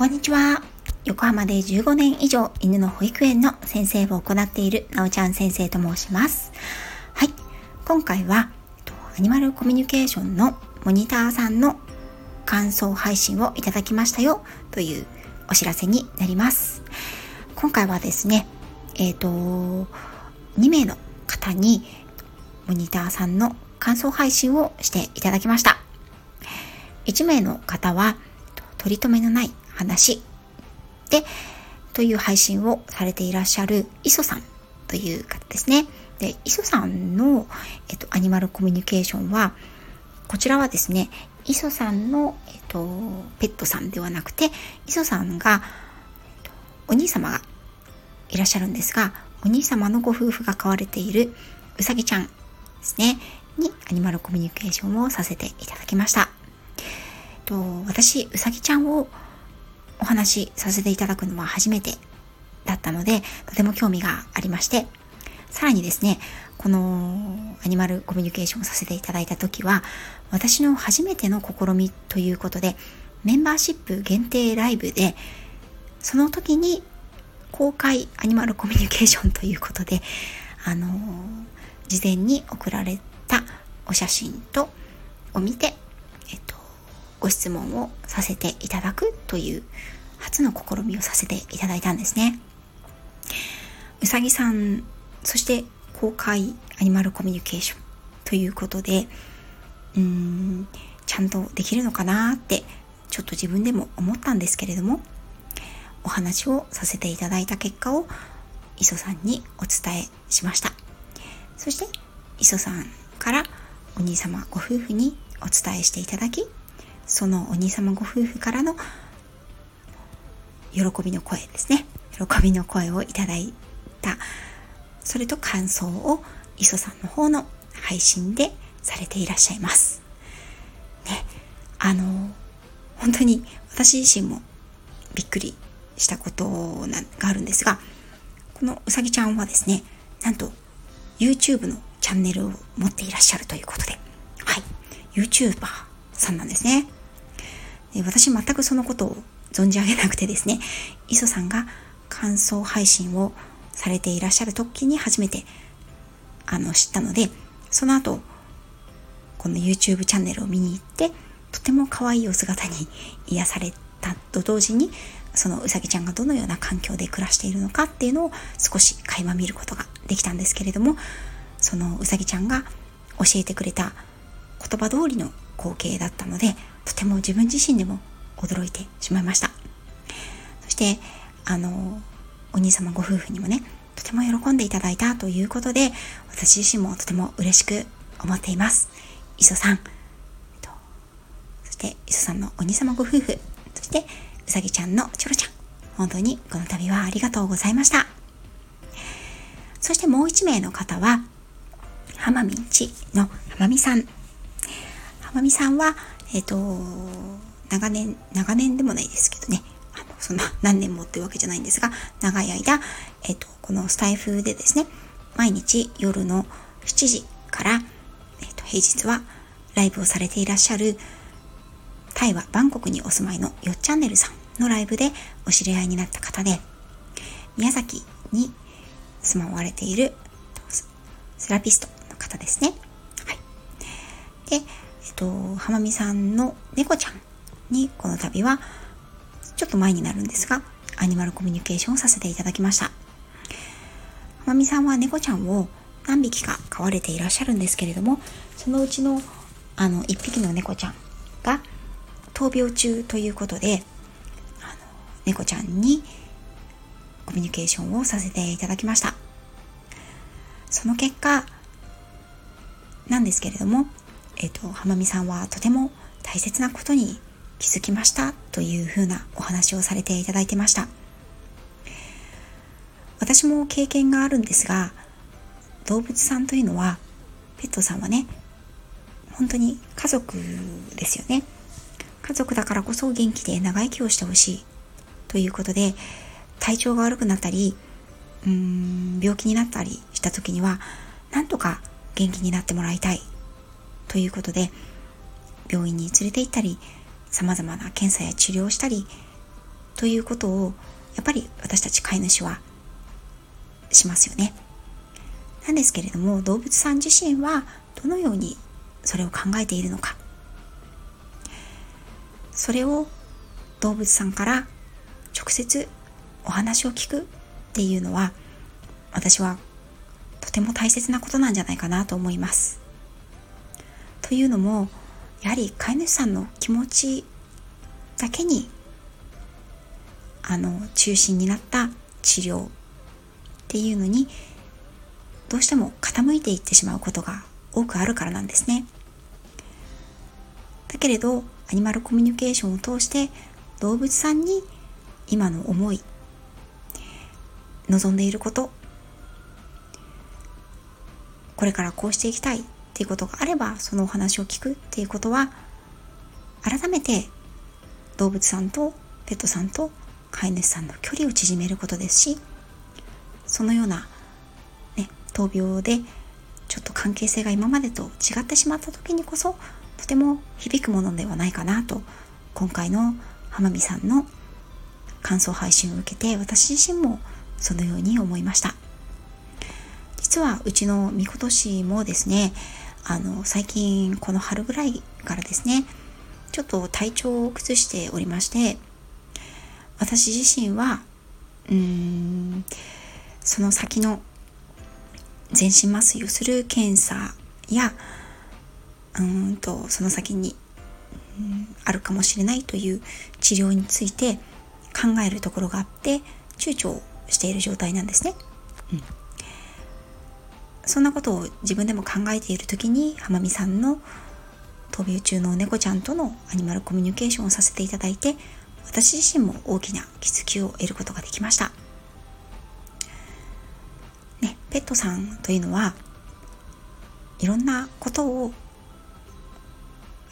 こんにちは。横浜で15年以上犬の保育園の先生を行っているなおちゃん先生と申します。はい。今回は、アニマルコミュニケーションのモニターさんの感想配信をいただきましたよというお知らせになります。今回はですね、えっ、ー、と、2名の方にモニターさんの感想配信をしていただきました。1名の方は、取り留めのない話で、という配信をされていらっしゃる磯さんという方ですね。で、磯さんの、えっと、アニマルコミュニケーションは、こちらはですね、磯さんの、えっと、ペットさんではなくて、磯さんが、えっと、お兄様がいらっしゃるんですが、お兄様のご夫婦が飼われているうさぎちゃんですね、にアニマルコミュニケーションをさせていただきました。と私、うさぎちゃんをお話しさせていただくのは初めてだったので、とても興味がありまして、さらにですね、このアニマルコミュニケーションをさせていただいた時は、私の初めての試みということで、メンバーシップ限定ライブで、その時に公開アニマルコミュニケーションということで、あの事前に送られたお写真とを見て、ご質問をさせていただくという初の試みをさせていただいたんですね。うさぎさん、そして公開アニマルコミュニケーションということで、うーん、ちゃんとできるのかなってちょっと自分でも思ったんですけれども、お話をさせていただいた結果を磯さんにお伝えしました。そして磯さんからお兄様ご夫婦にお伝えしていただき、そのお兄様ご夫婦からの喜びの声ですね。喜びの声をいただいた、それと感想を磯さんの方の配信でされていらっしゃいます。ね、あの、本当に私自身もびっくりしたことがあるんですが、このうさぎちゃんはですね、なんと YouTube のチャンネルを持っていらっしゃるということで、はい、YouTuber さんなんですね。で私全くそのことを存じ上げなくてですね、磯さんが感想配信をされていらっしゃる時に初めてあの知ったので、その後、この YouTube チャンネルを見に行って、とても可愛いお姿に癒されたと同時に、そのうさぎちゃんがどのような環境で暮らしているのかっていうのを少し垣間見ることができたんですけれども、そのうさぎちゃんが教えてくれた言葉通りの光景だったので、とても自分自身でも驚いてしまいました。そしてあのお兄様ご夫婦にもねとても喜んでいただいたということで私自身もとても嬉しく思っています。磯さん。そして磯さんのお兄様ご夫婦。そしてうさぎちゃんのチョロちゃん。本当にこの度はありがとうございました。そしてもう一名の方は浜みちの浜美さん。浜美さんはえっ、ー、と長年、長年でもないですけどね、あのそんな何年もっていうわけじゃないんですが、長い間、えっ、と、このスタイフでですね、毎日夜の7時から、えっ、と、平日はライブをされていらっしゃる、タイはバンコクにお住まいのよっチャンネルさんのライブでお知り合いになった方で、宮崎に住まわれているセラピストの方ですね。はい。で、っと、浜美さんの猫ちゃんにこの度はちょっと前になるんですがアニマルコミュニケーションをさせていただきました。まみさんは猫ちゃんを何匹か飼われていらっしゃるんですけれどもそのうちのあの1匹の猫ちゃんが闘病中ということであの猫ちゃんにコミュニケーションをさせていただきました。その結果なんですけれども、えっ、ー、と、浜美さんはとても大切なことに気づきましたというふうなお話をされていただいてました。私も経験があるんですが動物さんというのはペットさんはね本当に家族ですよね。家族だからこそ元気で長生きをしてほしいということで体調が悪くなったりうーん病気になったりした時にはなんとか元気になってもらいたい。ということで病院に連れて行ったり様々な検査や治療をしたりということをやっぱり私たち飼い主はしますよね。なんですけれども動物さん自身はどのようにそれを考えているのかそれを動物さんから直接お話を聞くっていうのは私はとても大切なことなんじゃないかなと思います。というのもやはり飼い主さんの気持ちだけにあの中心になった治療っていうのにどうしても傾いていってしまうことが多くあるからなんですね。だけれどアニマルコミュニケーションを通して動物さんに今の思い望んでいることこれからこうしていきたいっていうことがあればそのお話を聞くっていうことは改めて動物さんとペットさんと飼い主さんの距離を縮めることですしそのようなね闘病でちょっと関係性が今までと違ってしまった時にこそとても響くものではないかなと今回の浜美さんの感想配信を受けて私自身もそのように思いました。実はうちのみことしもですねあの最近この春ぐらいからですねちょっと体調を崩しておりまして私自身はうーんその先の全身麻酔をする検査やうんとその先に、あるかもしれないという治療について考えるところがあって躊躇している状態なんですね。うん、そんなことを自分でも考えている時に浜美さんの闘病中の猫ちゃんとのアニマルコミュニケーションをさせていただいて私自身も大きな気づきを得ることができました。ね、ペットさんというのはいろんなことを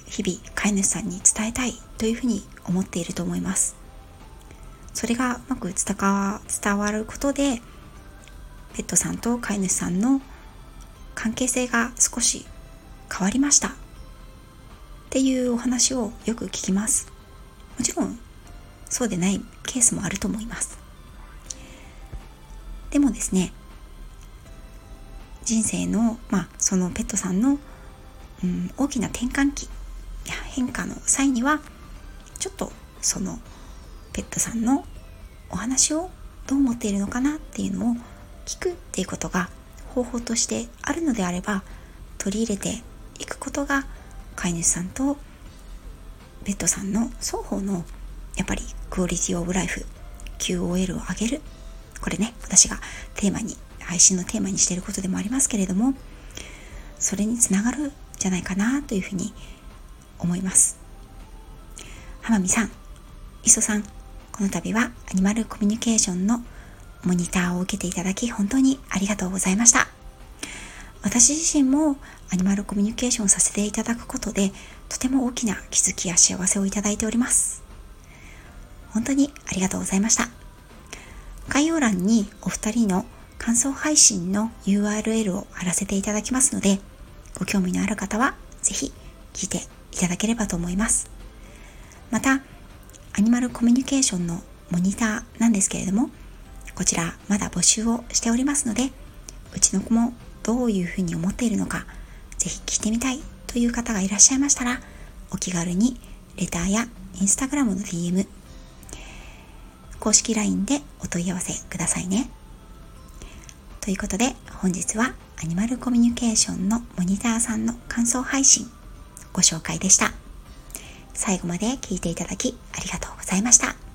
日々飼い主さんに伝えたいというふうに思っていると思いますそれがうまく伝わることでペットさんと飼い主さんの関係性が少し変わりました。っていうお話をよく聞きます。もちろんそうでないケースもあると思います。でもですね人生の、まあ、そのペットさんの、うん、大きな転換期や変化の際にはちょっとそのペットさんのお話をどう思っているのかなっていうのを聞くっていうことが方法としてあるのであれば取り入れていくことが飼い主さんとペットさんの双方のやっぱりクオリティオブライフ QOL を上げる。これね私がテーマに配信のテーマにしていることでもありますけれどもそれにつながるんじゃないかなというふうに思います。浜美さん磯さんこの度はアニマルコミュニケーションのモニターを受けていただき本当にありがとうございました。私自身もアニマルコミュニケーションさせていただくことでとても大きな気づきや幸せをいただいております。本当にありがとうございました。概要欄にお二人の感想配信の URL を貼らせていただきますので、ご興味のある方はぜひ聞いていただければと思います。また、アニマルコミュニケーションのモニターなんですけれども、こちらまだ募集をしておりますので、うちの子もどういうふうに思っているのか、ぜひ聞いてみたいという方がいらっしゃいましたら、お気軽にレターやインスタグラムの DM、公式 LINE でお問い合わせくださいね。ということで本日はアニマルコミュニケーションのモニターさんの感想配信ご紹介でした。最後まで聞いていただきありがとうございました。